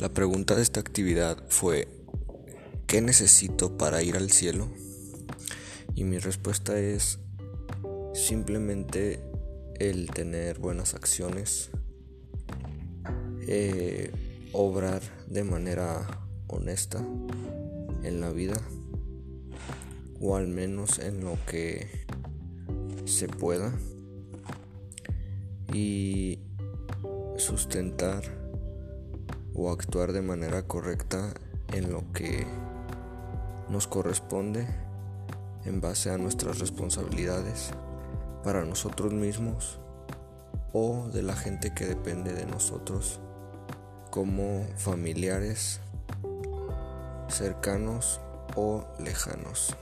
La pregunta de esta actividad fue, ¿qué necesito para ir al cielo? Y mi respuesta es simplemente el tener buenas acciones, eh, obrar de manera honesta en la vida, o al menos en lo que se pueda, y sustentar o actuar de manera correcta en lo que nos corresponde en base a nuestras responsabilidades para nosotros mismos o de la gente que depende de nosotros como familiares cercanos o lejanos.